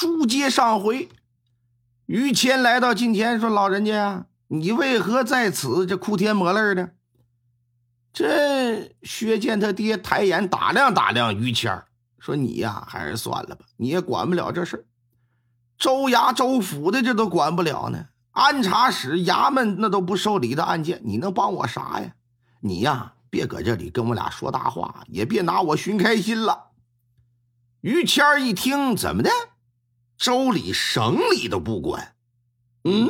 书接上回，于谦来到近前，说：“老人家，你为何在此？这哭天抹泪的。”这薛建他爹抬眼打量打量于谦说：“你呀，还是算了吧，你也管不了这事州衙州府的这都管不了呢，安察使衙门那都不受理的案件，你能帮我啥呀？你呀，别搁这里跟我俩说大话，也别拿我寻开心了。”于谦一听，怎么的？州里、省里都不管？嗯，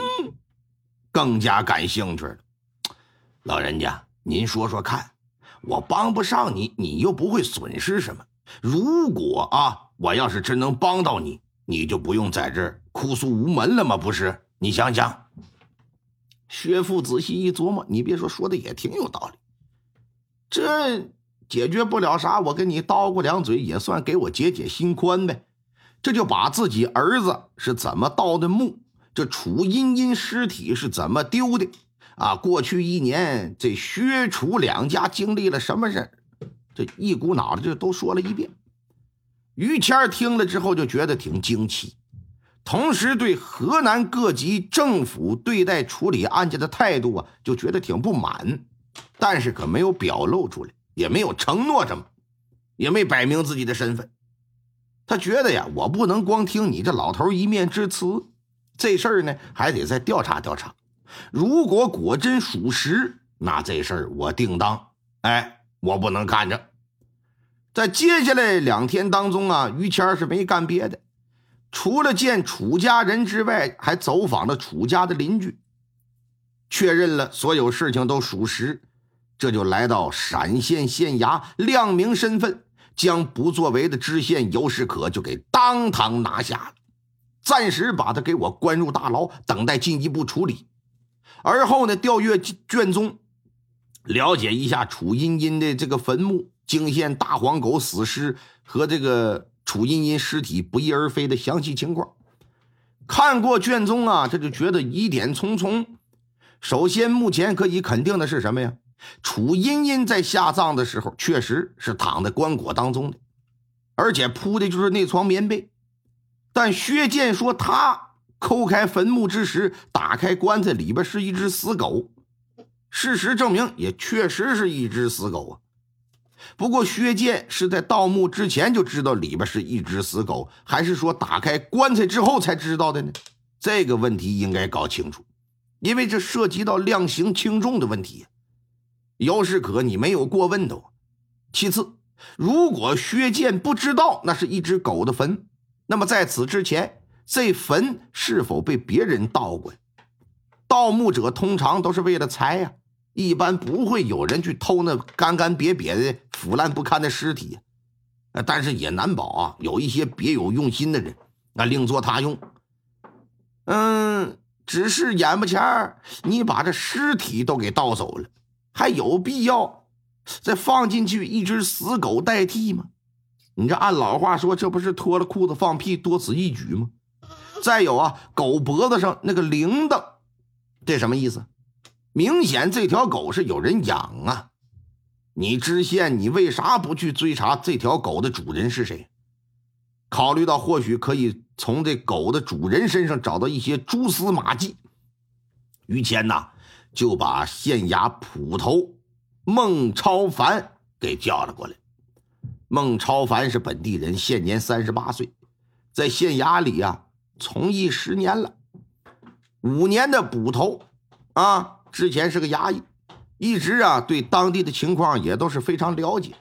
更加感兴趣了。老人家，您说说看，我帮不上你，你又不会损失什么。如果啊，我要是真能帮到你，你就不用在这儿哭诉无门了吗？不是？你想想。薛父仔细一琢磨，你别说，说的也挺有道理。这。解决不了啥，我跟你叨咕两嘴，也算给我解解心宽呗。这就把自己儿子是怎么盗的墓，这楚茵茵尸体是怎么丢的啊？过去一年，这薛楚两家经历了什么事这一股脑的就都说了一遍。于谦听了之后就觉得挺惊奇，同时对河南各级政府对待处理案件的态度啊，就觉得挺不满，但是可没有表露出来。也没有承诺什么，也没摆明自己的身份。他觉得呀，我不能光听你这老头一面之词，这事儿呢还得再调查调查。如果果真属实，那这事儿我定当。哎，我不能干着。在接下来两天当中啊，于谦是没干别的，除了见楚家人之外，还走访了楚家的邻居，确认了所有事情都属实。这就来到陕县县衙，亮明身份，将不作为的知县尤世可就给当堂拿下了，暂时把他给我关入大牢，等待进一步处理。而后呢，调阅卷宗，了解一下楚茵茵的这个坟墓、惊现大黄狗死尸和这个楚茵茵尸体不翼而飞的详细情况。看过卷宗啊，他就觉得疑点重重。首先，目前可以肯定的是什么呀？楚茵茵在下葬的时候，确实是躺在棺椁当中的，而且铺的就是那床棉被。但薛建说他抠开坟墓之时，打开棺材里边是一只死狗。事实证明，也确实是一只死狗啊。不过薛建是在盗墓之前就知道里边是一只死狗，还是说打开棺材之后才知道的呢？这个问题应该搞清楚，因为这涉及到量刑轻重的问题。姚世可，你没有过问的。其次，如果薛建不知道那是一只狗的坟，那么在此之前，这坟是否被别人盗过？盗墓者通常都是为了财呀，一般不会有人去偷那干干瘪瘪的、腐烂不堪的尸体。但是也难保啊，有一些别有用心的人，那另作他用。嗯，只是眼巴前你把这尸体都给盗走了。还有必要再放进去一只死狗代替吗？你这按老话说，这不是脱了裤子放屁，多此一举吗？再有啊，狗脖子上那个铃铛，这什么意思？明显这条狗是有人养啊！你知县，你为啥不去追查这条狗的主人是谁？考虑到或许可以从这狗的主人身上找到一些蛛丝马迹，于谦呐。就把县衙捕头孟超凡给叫了过来。孟超凡是本地人，现年三十八岁，在县衙里啊从艺十年了，五年的捕头啊，之前是个衙役，一直啊对当地的情况也都是非常了解。